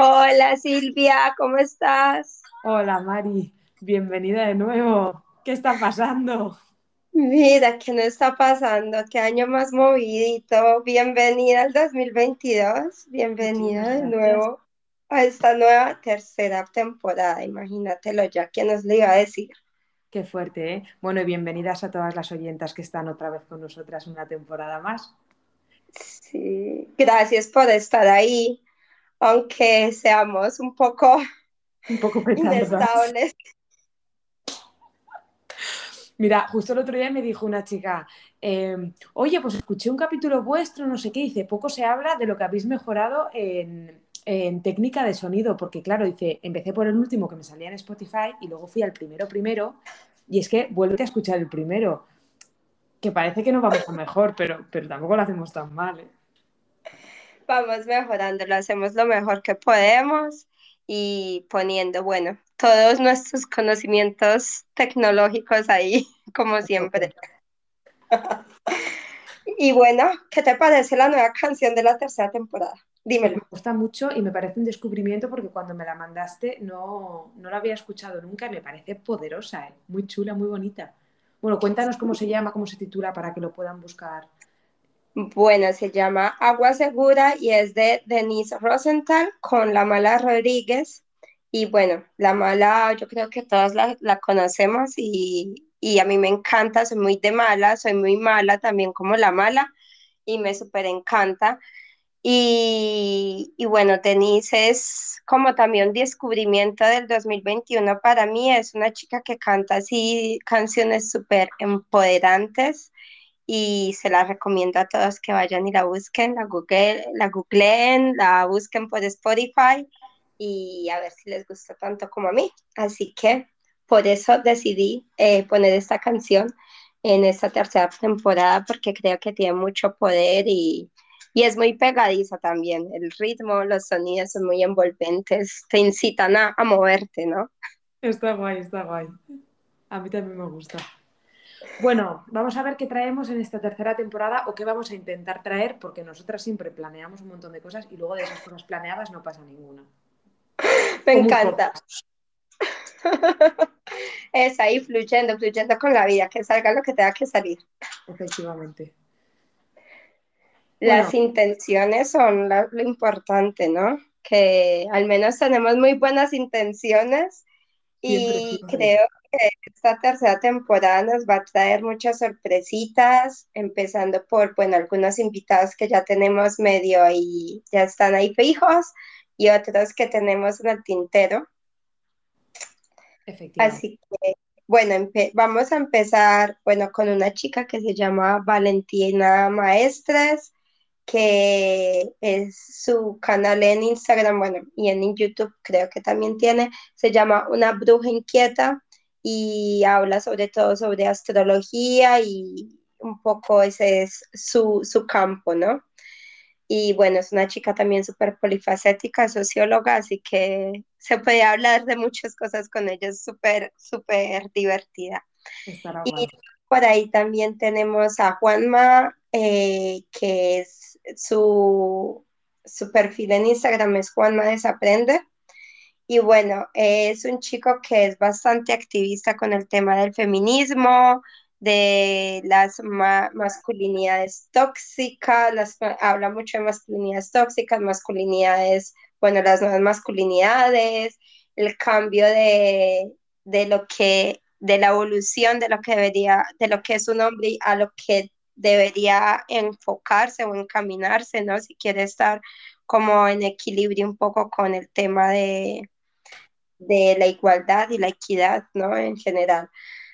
Hola Silvia, ¿cómo estás? Hola Mari, bienvenida de nuevo. ¿Qué está pasando? Mira, ¿qué no está pasando? ¿Qué año más movidito? Bienvenida al 2022, bienvenida de nuevo a esta nueva tercera temporada. Imagínatelo ya, ¿quién nos le iba a decir? Qué fuerte, ¿eh? Bueno, y bienvenidas a todas las oyentas que están otra vez con nosotras una temporada más. Sí, gracias por estar ahí, aunque seamos un poco, un poco inestables. Mira, justo el otro día me dijo una chica, em, oye, pues escuché un capítulo vuestro, no sé qué, dice, poco se habla de lo que habéis mejorado en, técnica de sonido, porque claro, dice, empecé por el último que me salía en Spotify y luego fui al primero primero, y es que vuelve a escuchar el primero, que parece que no vamos a mejor, pero, pero tampoco lo hacemos tan mal. ¿eh? Vamos mejorando, lo hacemos lo mejor que podemos y poniendo, bueno, todos nuestros conocimientos tecnológicos ahí, como siempre. y bueno, ¿qué te parece la nueva canción de la tercera temporada? Dímelo. Me gusta mucho y me parece un descubrimiento porque cuando me la mandaste no, no la había escuchado nunca y me parece poderosa, ¿eh? muy chula, muy bonita. Bueno, cuéntanos cómo se llama, cómo se titula para que lo puedan buscar. Bueno, se llama Agua Segura y es de Denise Rosenthal con La Mala Rodríguez. Y bueno, la mala, yo creo que todas la, conocemos y, a mí me encanta, soy muy de mala, soy muy mala también como la mala y me súper encanta. Y, y, bueno, Denise es como también un descubrimiento del 2021 para mí, es una chica que canta así canciones súper empoderantes y se la recomiendo a todos que vayan y la busquen, la, Google, la googleen, la busquen por Spotify y a ver si les gusta tanto como a mí. Así que por eso decidí eh, poner esta canción en esta tercera temporada porque creo que tiene mucho poder y, y, es muy pegadiza también. El ritmo, los sonidos son muy envolventes, te incitan a, a moverte, ¿no? Está guay, está guay. A mí también me gusta. Bueno, vamos a ver qué traemos en esta tercera temporada o qué vamos a intentar traer, porque nosotras siempre planeamos un montón de cosas y luego de esas cosas planeadas no pasa ninguna. Me encanta. Es ahí fluyendo, fluyendo con la vida, que salga lo que tenga que salir. Efectivamente. Las intenciones son lo importante, ¿no? Que al menos tenemos muy buenas intenciones y creo que esta tercera temporada nos va a traer muchas sorpresitas, empezando por, bueno, algunos invitados que ya tenemos medio y ya están ahí fijos y otros que tenemos en el tintero. Así que, bueno, vamos a empezar, bueno, con una chica que se llama Valentina Maestres, que es su canal en Instagram, bueno, y en YouTube creo que también tiene, se llama Una Bruja Inquieta y habla sobre todo sobre astrología y un poco ese es su, su campo, ¿no? Y bueno, es una chica también súper polifacética, socióloga, así que se puede hablar de muchas cosas con ella, es súper, súper divertida. y por ahí también tenemos a Juanma, eh, que es su, su perfil en Instagram es Juanma Desaprende. Y bueno, es un chico que es bastante activista con el tema del feminismo, de las masculinidades tóxicas, las, habla mucho de masculinidades tóxicas, masculinidades, bueno, las nuevas masculinidades, el cambio de, de lo que, de la evolución de lo que debería, de lo que es un hombre a lo que debería enfocarse o encaminarse, ¿no? Si quiere estar como en equilibrio un poco con el tema de, de la igualdad y la equidad, ¿no? En general.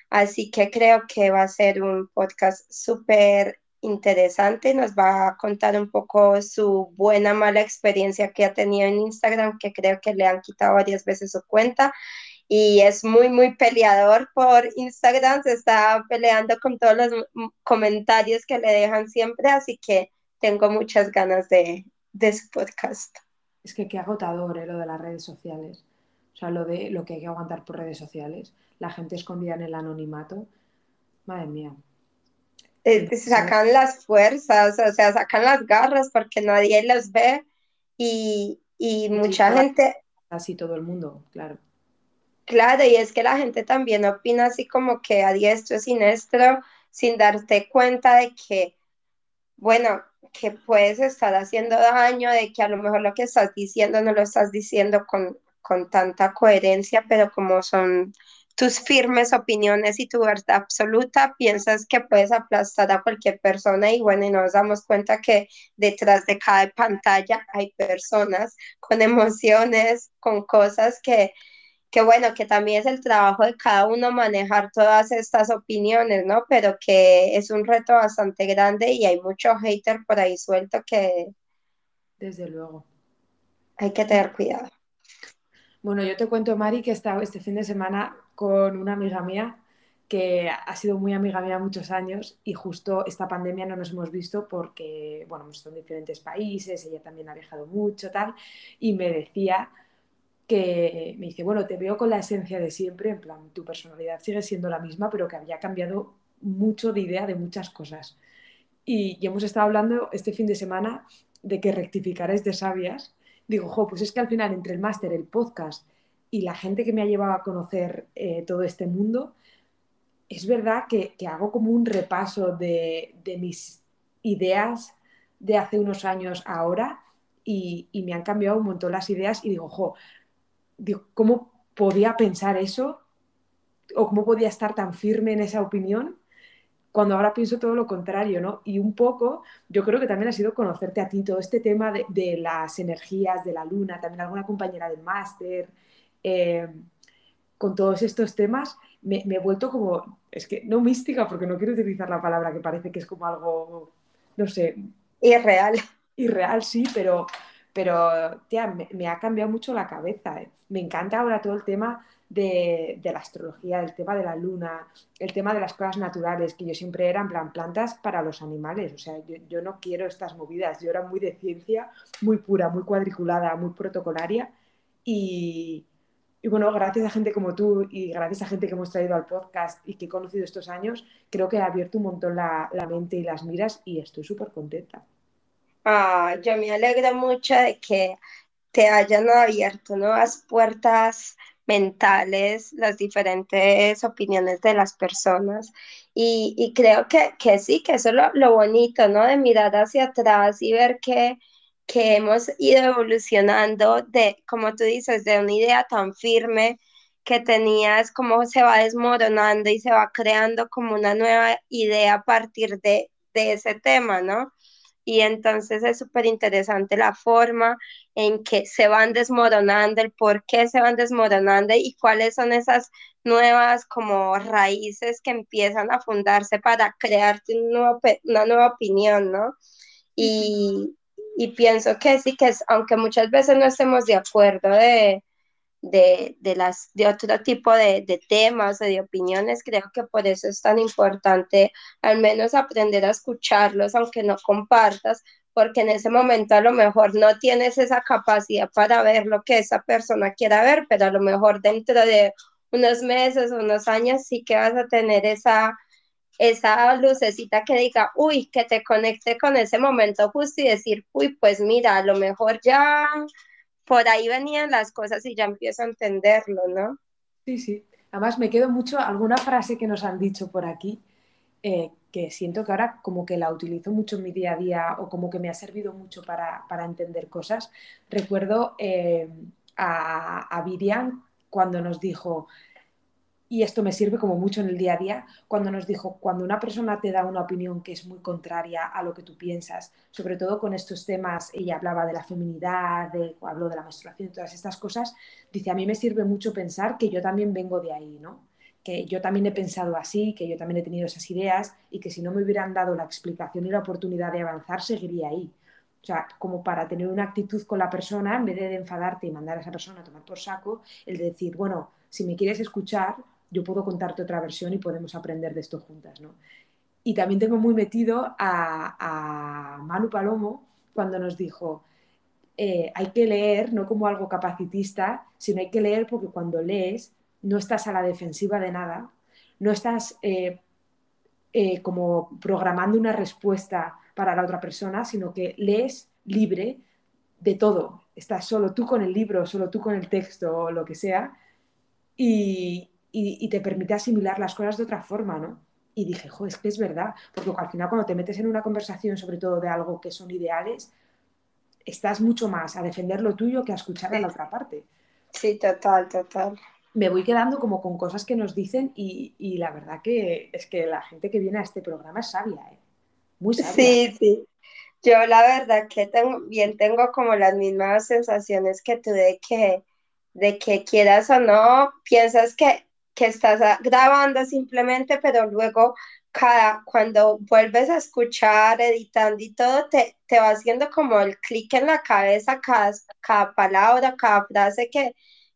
Así que creo que va a ser un podcast súper interesante. Nos va a contar un poco su buena, mala experiencia que ha tenido en Instagram, que creo que le han quitado varias veces su cuenta. Y es muy, muy peleador por Instagram. Se está peleando con todos los comentarios que le dejan siempre. Así que tengo muchas ganas de, de su podcast. Es que qué agotador ¿eh? lo de las redes sociales. O sea, lo de lo que hay que aguantar por redes sociales la gente escondida en el anonimato. Madre mía. eh, sacan las fuerzas, o sea, sacan las garras porque nadie los ve y, y mucha gente... Así todo el mundo, claro. Claro, y es que la gente también opina así como que a diestro siniestro sin darte cuenta de que, bueno, que puedes estar haciendo daño, de que a lo mejor lo que estás diciendo no lo estás diciendo con, con tanta coherencia, pero como son tus firmes opiniones y tu verdad absoluta, piensas que puedes aplastar a cualquier persona y bueno, y nos damos cuenta que detrás de cada pantalla hay personas con emociones, con cosas que, que bueno, que también es el trabajo de cada uno manejar todas estas opiniones, ¿no? Pero que es un reto bastante grande y hay mucho hater por ahí suelto que... Desde luego. Hay que tener cuidado. Bueno, yo te cuento, Mari, que he estado este fin de semana con una amiga mía que ha sido muy amiga mía muchos años y justo esta pandemia no nos hemos visto porque, bueno, hemos estado en diferentes países, ella también ha viajado mucho, tal, y me decía que, me dice, bueno, te veo con la esencia de siempre, en plan, tu personalidad sigue siendo la misma, pero que había cambiado mucho de idea de muchas cosas. Y, y hemos estado hablando este fin de semana de que rectificares de sabias digo, jo, pues es que al final entre el máster, el podcast y la gente que me ha llevado a conocer eh, todo este mundo, es verdad que, hago como un repaso de, mis ideas de hace unos años ahora y, me han cambiado un montón las ideas y digo, jo, digo, ¿cómo podía pensar eso? ¿O cómo podía estar tan firme en esa opinión? cuando ahora pienso todo lo contrario, ¿no? Y un poco, yo creo que también ha sido conocerte a ti, todo este tema de, las energías de la luna, también alguna compañera del máster, eh, con todos estos temas, me, he vuelto como, es que no mística, porque no quiero utilizar la palabra que parece que es como algo, no sé. Irreal. Irreal, sí, pero, pero me, ha cambiado mucho la cabeza. ¿eh? Me encanta ahora todo el tema de, la astrología, el tema de la luna, el tema de las cosas naturales, que yo siempre era en plan plantas para los animales. O sea, yo, no quiero estas movidas. Yo era muy de ciencia, muy pura, muy cuadriculada, muy protocolaria. Y, bueno, gracias a gente como tú y gracias a gente que hemos traído al podcast y que he conocido estos años, creo que ha abierto un montón la, mente y las miras y estoy súper contenta. Ah, yo me alegro mucho de que te hayan abierto nuevas puertas mentales, las diferentes opiniones de las personas. Y, creo que, que, sí, que eso es lo, bonito, ¿no? De mirar hacia atrás y ver que, que hemos ido evolucionando de, como tú dices, de una idea tan firme que tenías, cómo se va desmoronando y se va creando como una nueva idea a partir de, de ese tema, ¿no? Y entonces es súper interesante la forma en que se van desmoronando, el por qué se van desmoronando y cuáles son esas nuevas como raíces que empiezan a fundarse para crearte una nueva opinión, ¿no? Y, y pienso que sí, que es, aunque muchas veces no estemos de acuerdo de, de, de, las, de otro tipo de, de, temas o de opiniones. Creo que por eso es tan importante al menos aprender a escucharlos, aunque no compartas, porque en ese momento a lo mejor no tienes esa capacidad para ver lo que esa persona quiera ver, pero a lo mejor dentro de unos meses unos años sí que vas a tener esa esa lucecita que diga, uy, que te conecte con ese momento justo y decir, uy, pues mira, a lo mejor ya por ahí venían las cosas y ya empiezo a entenderlo, ¿no? Sí, sí. Además me quedo mucho alguna frase que nos han dicho por aquí, eh, que siento que ahora como que la utilizo mucho en mi día a día o como que me ha servido mucho para, entender cosas. Recuerdo eh, a, a Virian cuando nos dijo, y esto me sirve como mucho en el día a día, cuando nos dijo, cuando una persona te da una opinión que es muy contraria a lo que tú piensas, sobre todo con estos temas, ella hablaba de la feminidad, de, habló de la menstruación, todas estas cosas, dice, a mí me sirve mucho pensar que yo también vengo de ahí, ¿no? que yo también he pensado así, que yo también he tenido esas ideas y que si no me hubieran dado la explicación y la oportunidad de avanzar, seguiría ahí. O sea, como para tener una actitud con la persona, en vez de enfadarte y mandar a esa persona a tomar por saco, el de decir, bueno, si me quieres escuchar, yo puedo contarte otra versión y podemos aprender de esto juntas, ¿no? Y también tengo muy metido a, Manu Palomo cuando nos dijo, eh, hay que leer no como algo capacitista, sino hay que leer porque cuando lees no estás a la defensiva de nada, no estás eh, eh, como programando una respuesta para la otra persona, sino que lees libre de todo. Estás solo tú con el libro, solo tú con el texto o lo que sea, y, te permite asimilar las cosas de otra forma, ¿no? Y dije, jo, es que es verdad, porque al final cuando te metes en una conversación sobre todo de algo que son ideales, estás mucho más a defender lo tuyo que a escuchar a la otra parte. Sí, total, total. Me voy quedando como con cosas que nos dicen y, y la verdad que es que la gente que viene a este programa es sabia, ¿eh? Muy sabia. Sí, sí. Yo la verdad que tengo, bien tengo como las mismas sensaciones que tú de que, de que quieras o no, piensas que, que estás grabando simplemente, pero luego cada, cuando vuelves a escuchar, editando y todo, te, te va haciendo como el clic en la cabeza cada, cada palabra, cada frase que,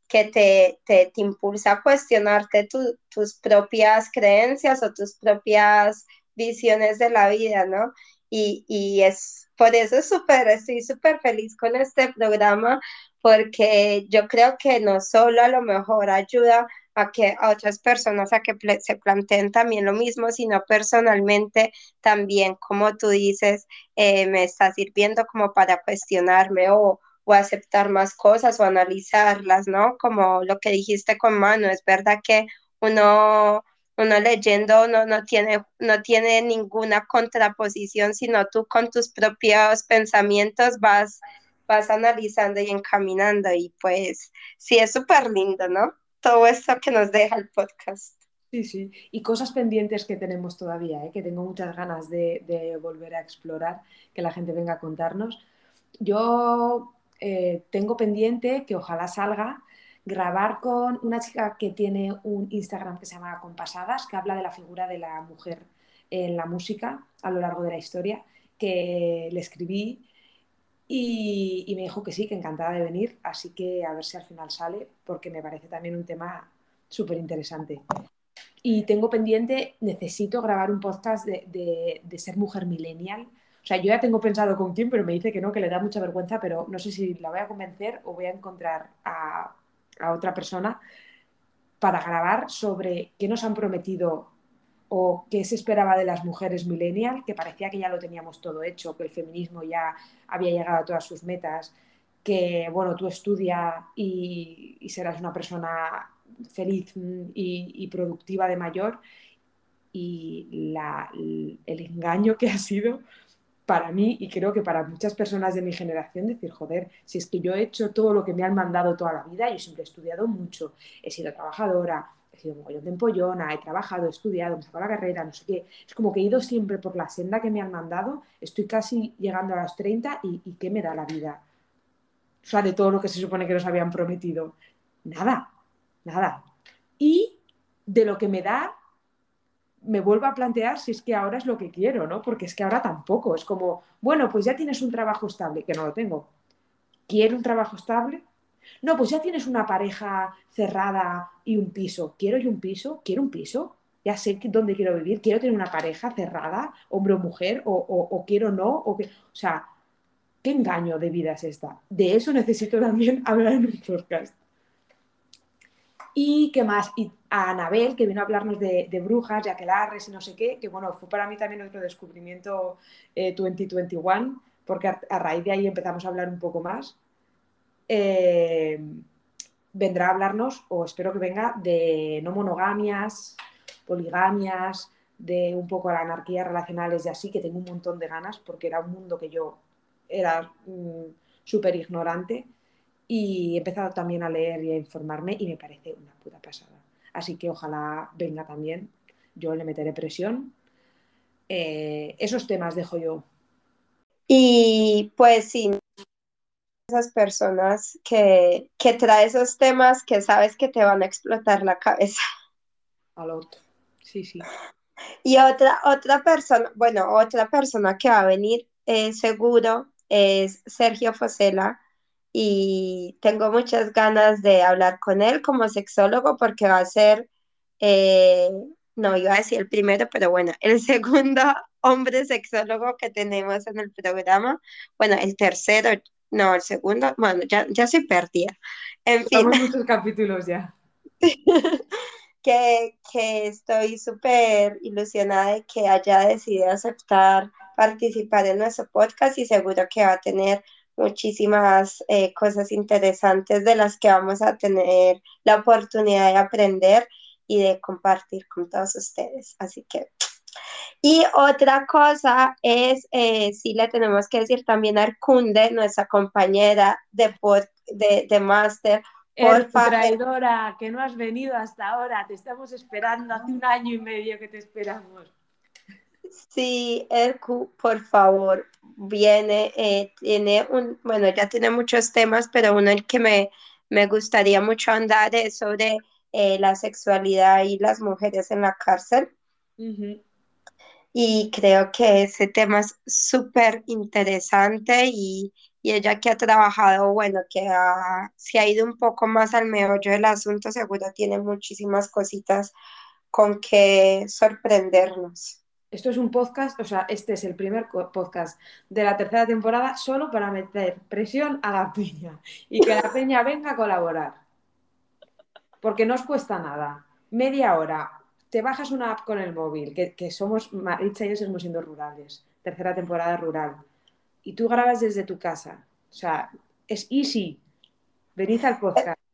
que te, te, te impulsa a cuestionarte tus propias creencias o tus propias visiones de la vida, ¿no? Y, y es por eso súper, estoy súper feliz con este programa, porque yo creo que no solo a lo mejor ayuda a que a otras personas a que se planteen también lo mismo, sino personalmente también, como tú dices, eh, me está sirviendo como para cuestionarme o, o aceptar más cosas o analizarlas, ¿no? Como lo que dijiste con mano, es verdad que uno uno leyendo no, no, tiene, no tiene ninguna contraposición, sino tú con tus propios pensamientos vas, vas analizando y encaminando y pues sí, es súper lindo, ¿no? Todo esto que nos deja el podcast. Sí, sí, y cosas pendientes que tenemos todavía, ¿eh? que tengo muchas ganas de, de, volver a explorar, que la gente venga a contarnos. Yo eh, tengo pendiente que ojalá salga grabar con una chica que tiene un Instagram que se llama Compasadas, que habla de la figura de la mujer en la música a lo largo de la historia, que le escribí y, me dijo que sí, que encantada de venir, así que a ver si al final sale, porque me parece también un tema súper interesante. Y tengo pendiente, necesito grabar un podcast de, de ser mujer millennial. O sea, yo ya tengo pensado con quién, pero me dice que no, que le da mucha vergüenza, pero no sé si la voy a convencer o voy a encontrar a a otra persona para grabar sobre qué nos han prometido o qué se esperaba de las mujeres millennial, que parecía que ya lo teníamos todo hecho, que el feminismo ya había llegado a todas sus metas, que bueno, tú estudia y, serás una persona feliz y, productiva de mayor. Y el engaño que ha sido para mí y creo que para muchas personas de mi generación decir, joder, si es que yo he hecho todo lo que me han mandado toda la vida, yo siempre he estudiado mucho, he sido trabajadora, he sido mogollón de empollona, he trabajado, he estudiado, me he sacado la carrera, no sé qué, es como que he ido siempre por la senda que me han mandado, estoy casi llegando a los 30 y, y ¿qué me da la vida? O sea, de todo lo que se supone que nos habían prometido. Nada, nada. Y de lo que me da me vuelvo a plantear si es que ahora es lo que quiero, ¿no? Porque es que ahora tampoco. Es como, bueno, pues ya tienes un trabajo estable, que no lo tengo. ¿Quiero un trabajo estable? No, pues ya tienes una pareja cerrada y un piso. ¿Quiero yo un piso? ¿Quiero un piso? Ya sé dónde quiero vivir. ¿Quiero tener una pareja cerrada, hombre o mujer? ¿O, o, quiero no? O, o sea, ¿qué engaño de vida es esta? De eso necesito también hablar en un podcast. Y qué más, y a Anabel, que vino a hablarnos de, brujas, de aquelarres y no sé qué, que bueno, fue para mí también otro descubrimiento 2021, eh, porque a, raíz de ahí empezamos a hablar un poco más. Eh, vendrá a hablarnos, o espero que venga, de no monogamias, poligamias, de un poco la anarquía relacionales y así, que tengo un montón de ganas, porque era un mundo que yo era mm, súper ignorante y he empezado también a leer y a informarme y me parece una puta pasada. Así que ojalá venga también. Yo le meteré presión. Eh, esos temas dejo yo. Y pues sí, esas personas que, que trae esos temas que sabes que te van a explotar la cabeza. Al otro. Sí, sí. Y otra, otra persona, bueno, otra persona que va a venir eh, seguro es Sergio Fosela y tengo muchas ganas de hablar con él como sexólogo porque va a ser, eh, no iba a decir el primero, pero bueno, el segundo hombre sexólogo que tenemos en el programa, bueno, el tercero, no, el segundo, bueno, ya, ya soy perdida. En fin. muchos capítulos ya. que, que estoy súper ilusionada de que haya decidido aceptar participar en nuestro podcast y seguro que va a tener muchísimas eh, cosas interesantes de las que vamos a tener la oportunidad de aprender y de compartir con todos ustedes. Así que, y otra cosa es, eh, sí le tenemos que decir también a Arcunde, nuestra compañera de, de, de máster, por traidora, que no has venido hasta ahora, te estamos esperando hace un año y medio que te esperamos. Sí, Erku, por favor, viene, eh, tiene un, bueno, ya tiene muchos temas, pero uno el que me, me gustaría mucho andar es sobre eh, la sexualidad y las mujeres en la cárcel. Y creo que ese tema es súper interesante y, y, ella que ha trabajado, bueno, que se ha ido un poco más al meollo del asunto, seguro tiene muchísimas cositas con que sorprendernos. Esto es un podcast, o sea, este es el primer podcast de la tercera temporada solo para meter presión a la peña y que la peña venga a colaborar porque no os cuesta nada. Media hora, te bajas una app con el móvil, que, somos, Maritza y yo seguimos siendo rurales, tercera temporada rural, y tú grabas desde tu casa. O sea, es easy. Venid al podcast.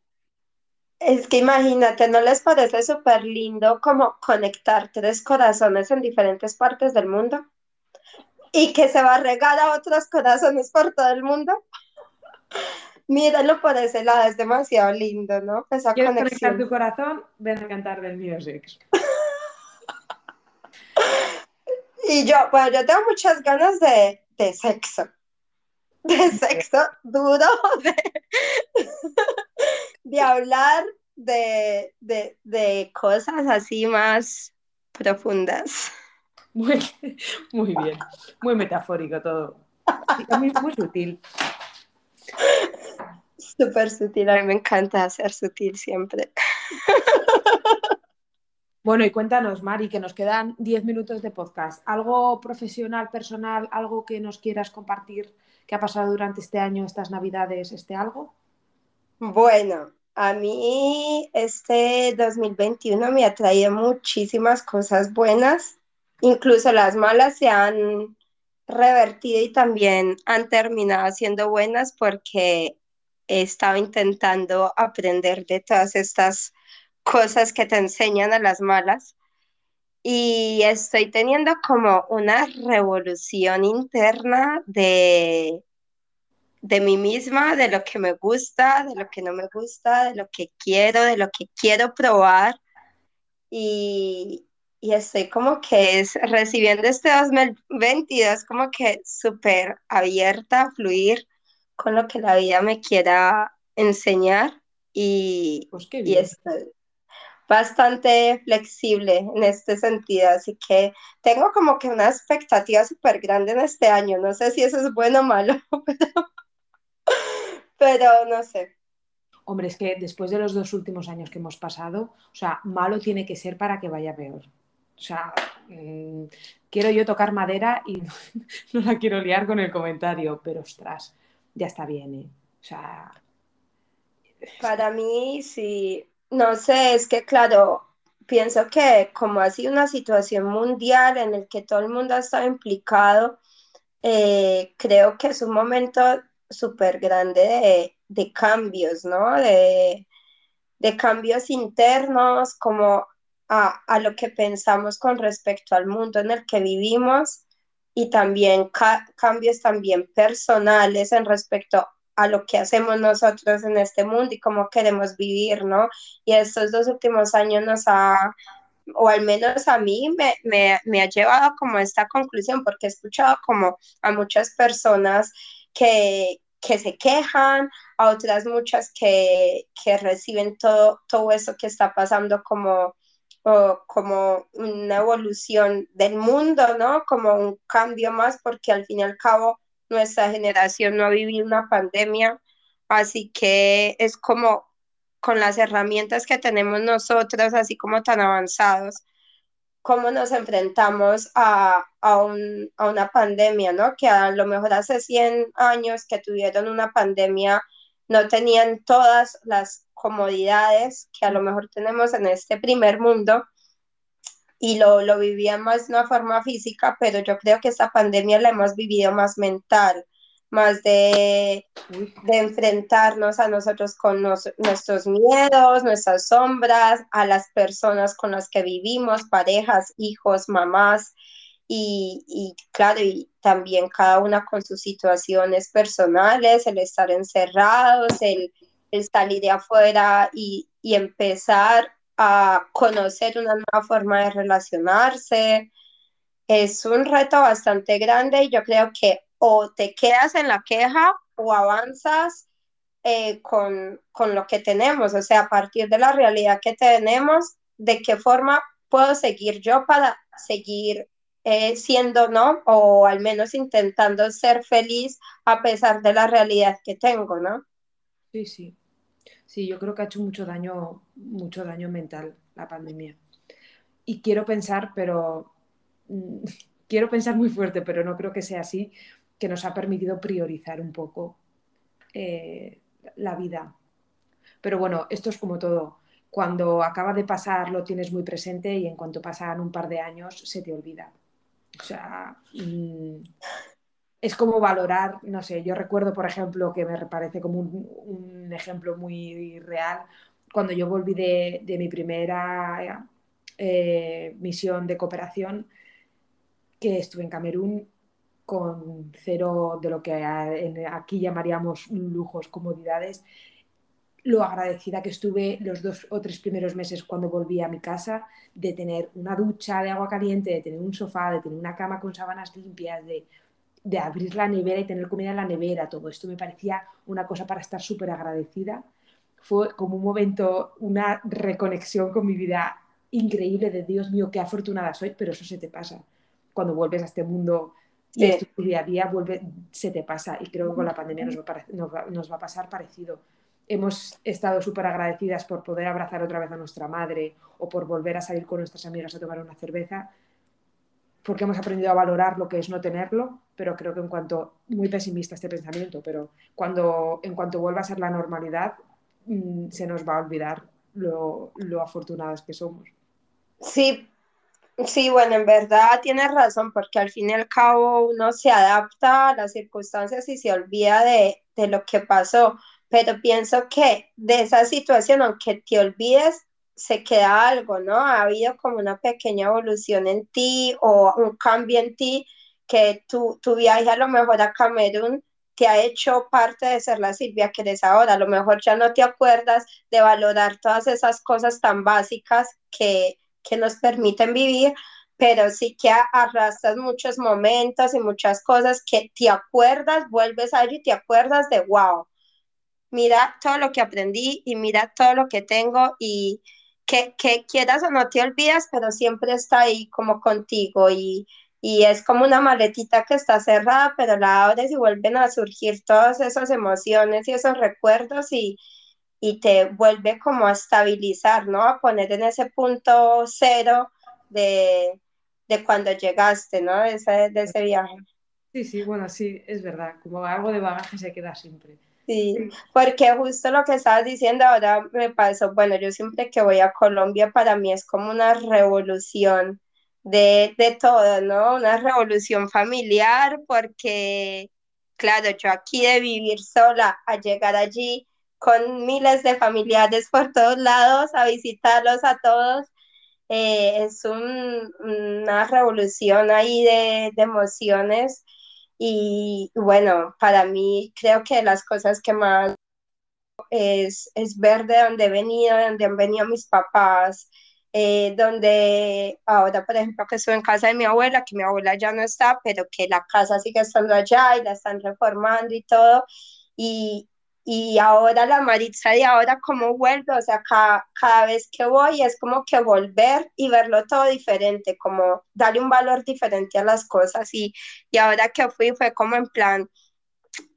Es que imagínate, ¿no les parece súper lindo como conectar tres corazones en diferentes partes del mundo? Y que se va a regar a otros corazones por todo el mundo. Míralo por ese lado, es demasiado lindo, ¿no? Esa ¿Quieres conectar tu corazón? Ven a cantar del music. y yo, bueno, yo tengo muchas ganas de, de sexo. De sexo duro, de, de hablar de, de, de, cosas así más profundas. Muy, muy bien, muy metafórico todo. Muy, muy sutil. Súper sutil, a mí me encanta ser sutil siempre. Bueno, y cuéntanos, Mari, que nos quedan 10 minutos de podcast. ¿Algo profesional, personal, algo que nos quieras compartir que ha pasado durante este año, estas navidades, este algo? Bueno, a mí este 2021 me ha traído muchísimas cosas buenas, incluso las malas se han revertido y también han terminado siendo buenas porque he estado intentando aprender de todas estas cosas que te enseñan a las malas. Y estoy teniendo como una revolución interna de, de mí misma, de lo que me gusta, de lo que no me gusta, de lo que quiero, de lo que quiero probar. Y, y estoy como que es recibiendo este 2022 como que súper abierta a fluir con lo que la vida me quiera enseñar y, pues y estoy bastante flexible en este sentido, así que tengo como que una expectativa súper grande en este año, no sé si eso es bueno o malo, pero, pero no sé. Hombre, es que después de los dos últimos años que hemos pasado, o sea, malo tiene que ser para que vaya peor. O sea, mm, quiero yo tocar madera y no la quiero liar con el comentario, pero ostras, ya está bien, ¿eh? O sea... Para mí, sí, no sé, es que claro, pienso que como ha sido una situación mundial en el que todo el mundo ha estado implicado, eh, creo que es un momento súper grande de, cambios, ¿no? De, cambios internos, como a, lo que pensamos con respecto al mundo en el que vivimos y también cambios también personales en respecto a lo que hacemos nosotros en este mundo y cómo queremos vivir, ¿no? Y estos dos últimos años nos ha, o al menos a mí, me, me, me ha llevado como a esta conclusión, porque he escuchado como a muchas personas que, que se quejan, a otras muchas que, que reciben todo, todo eso que está pasando como como una evolución del mundo, ¿no? Como un cambio más, porque al fin y al cabo nuestra generación no ha vivido una pandemia, así que es como con las herramientas que tenemos nosotros, así como tan avanzados, cómo nos enfrentamos a, a, un, a una pandemia, ¿no? Que a lo mejor hace 100 años que tuvieron una pandemia no tenían todas las comodidades que a lo mejor tenemos en este primer mundo y lo, lo vivían más de una forma física, pero yo creo que esta pandemia la hemos vivido más mental, más de, de enfrentarnos a nosotros con nuestros miedos, nuestras sombras, a las personas con las que vivimos, parejas, hijos, mamás, y, y, claro, y también cada una con sus situaciones personales, el estar encerrados, el, el salir de afuera y, y, empezar a conocer una nueva forma de relacionarse. Es un reto bastante grande y yo creo que o te quedas en la queja o avanzas eh, con, con lo que tenemos, o sea, a partir de la realidad que tenemos, de qué forma puedo seguir yo para seguir eh, siendo, ¿no? O al menos intentando ser feliz a pesar de la realidad que tengo, ¿no? Sí, sí. Sí, yo creo que ha hecho mucho daño, mucho daño mental la pandemia. Y quiero pensar, pero mm, quiero pensar muy fuerte, pero no creo que sea así, que nos ha permitido priorizar un poco eh, la vida. Pero bueno, esto es como todo. Cuando acaba de pasar lo tienes muy presente y en cuanto pasan un par de años se te olvida. O sea, mm, es como valorar, no sé, yo recuerdo, por ejemplo, que me parece como un, ejemplo muy real, cuando yo volví de, mi primera eh, misión de cooperación, que estuve en Camerún, con cero de lo que aquí llamaríamos lujos, comodidades, lo agradecida que estuve los dos o tres primeros meses cuando volví a mi casa, de tener una ducha de agua caliente, de tener un sofá, de tener una cama con sábanas limpias, de, de abrir la nevera y tener comida en la nevera, todo esto me parecía una cosa para estar súper agradecida. Fue como un momento, una reconexión con mi vida increíble de Dios mío, qué afortunada soy, pero eso se te pasa. Cuando vuelves a este mundo y tu día a día vuelve, se te pasa. Y creo que con la pandemia nos va, nos va, a pasar parecido. Hemos estado súper agradecidas por poder abrazar otra vez a nuestra madre o por volver a salir con nuestras amigas a tomar una cerveza, porque hemos aprendido a valorar lo que es no tenerlo, pero creo que en cuanto, muy pesimista este pensamiento, pero cuando en cuanto vuelva a ser la normalidad, mm, se nos va a olvidar lo, lo afortunadas que somos. Sí, Sí, bueno, en verdad tienes razón, porque al fin y al cabo uno se adapta a las circunstancias y se olvida de, de lo que pasó, pero pienso que de esa situación, aunque te olvides, se queda algo, ¿no? Ha habido como una pequeña evolución en ti o un cambio en ti que tu, tu viaje a lo mejor a Camerún te ha hecho parte de ser la Silvia que eres ahora. A lo mejor ya no te acuerdas de valorar todas esas cosas tan básicas que, que nos permiten vivir, pero sí que arrastras muchos momentos y muchas cosas que te acuerdas, vuelves a ello y te acuerdas de, wow, mira todo lo que aprendí y mira todo lo que tengo y que, que quieras o no te olvidas, pero siempre está ahí como contigo y, y es como una maletita que está cerrada, pero la abres y vuelven a surgir todas esas emociones y esos recuerdos y, y te vuelve como a estabilizar, ¿no? A poner en ese punto cero de, de cuando llegaste, ¿no? De ese, de ese viaje. Sí, sí, bueno, sí, es verdad, como algo de bagaje se queda siempre. Sí, porque justo lo que estabas diciendo ahora me pasó, bueno, yo siempre que voy a Colombia para mí es como una revolución de, de todo, ¿no? Una revolución familiar porque, claro, yo aquí de vivir sola a llegar allí con miles de familiares por todos lados, a visitarlos a todos. Eh, es una revolución ahí de, emociones y bueno, para mí creo que las cosas que más es, es ver de dónde he venido, de dónde han venido mis papás, eh, donde ahora, por ejemplo, que estoy en casa de mi abuela, que mi abuela ya no está, pero que la casa sigue estando allá y la están reformando y todo. Y, y ahora la Maritza de ahora como vuelve, o sea, cada, cada, vez que voy es como que volver y verlo todo diferente, como darle un valor diferente a las cosas. Y, y ahora que fui fue como en plan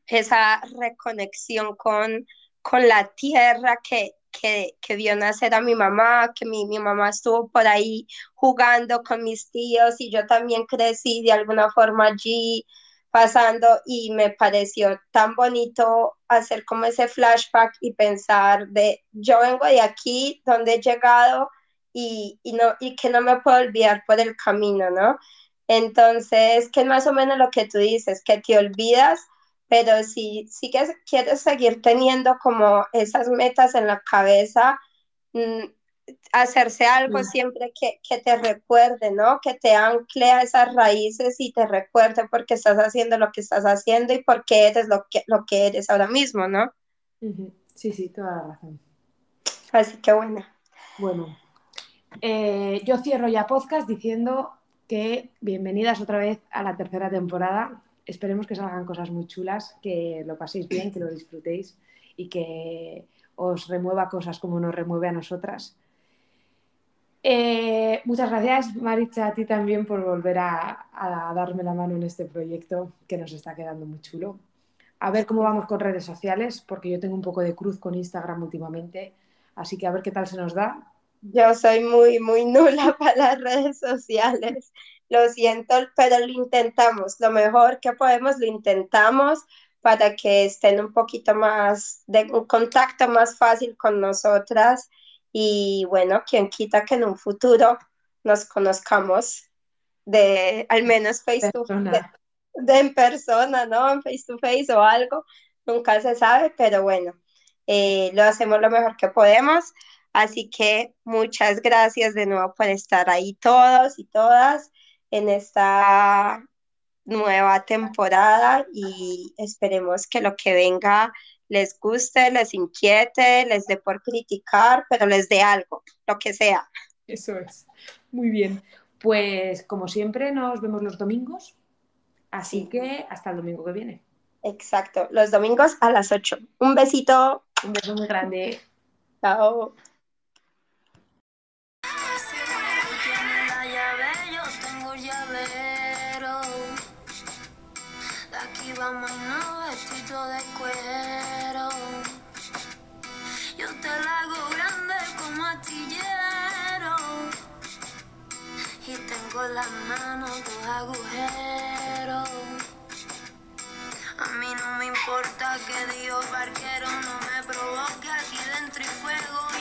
esa reconexión con, con la tierra que, que, que, vio nacer a mi mamá, que mi, mi mamá estuvo por ahí jugando con mis tíos y yo también crecí de alguna forma allí, pasando y me pareció tan bonito hacer como ese flashback y pensar de yo vengo de aquí, donde he llegado y, y, no, y que no me puedo olvidar por el camino, ¿no? Entonces, que más o menos lo que tú dices, que te olvidas, pero si, si quieres seguir teniendo como esas metas en la cabeza, mm, hacerse algo mm. siempre que, que, te recuerde, ¿no? Que te ancle a esas raíces y te recuerde por qué estás haciendo lo que estás haciendo y por qué eres lo que, lo que eres ahora mismo, ¿no? Sí, sí, toda la razón. Así que bueno. Bueno, eh, yo cierro ya podcast diciendo que bienvenidas otra vez a la tercera temporada. Esperemos que salgan cosas muy chulas, que lo paséis bien, que lo disfrutéis y que os remueva cosas como nos remueve a nosotras. Eh, muchas gracias, Maricha, a ti también por volver a, darme la mano en este proyecto que nos está quedando muy chulo. A ver cómo vamos con redes sociales, porque yo tengo un poco de cruz con Instagram últimamente, así que a ver qué tal se nos da. Yo soy muy, muy nula para las redes sociales. Lo siento, pero lo intentamos. Lo mejor que podemos, lo intentamos para que estén un poquito más de un contacto más fácil con nosotras y bueno, quien quita que en un futuro nos conozcamos de al menos face to face, de, en persona, ¿no? En face to face o algo, nunca se sabe, pero bueno, eh, lo hacemos lo mejor que podemos. Así que muchas gracias de nuevo por estar ahí todos y todas en esta nueva temporada y esperemos que lo que venga les guste, les inquiete, les dé por criticar, pero les dé algo, lo que sea. Eso es. Muy bien. Pues como siempre nos vemos los domingos, así que hasta el domingo que viene. Exacto, los domingos a las 8. Un besito. Un beso muy grande. Chao. Tengo las manos dos agujeros. A mí no me importa que Dios barquero no me provoque aquí dentro y fuego.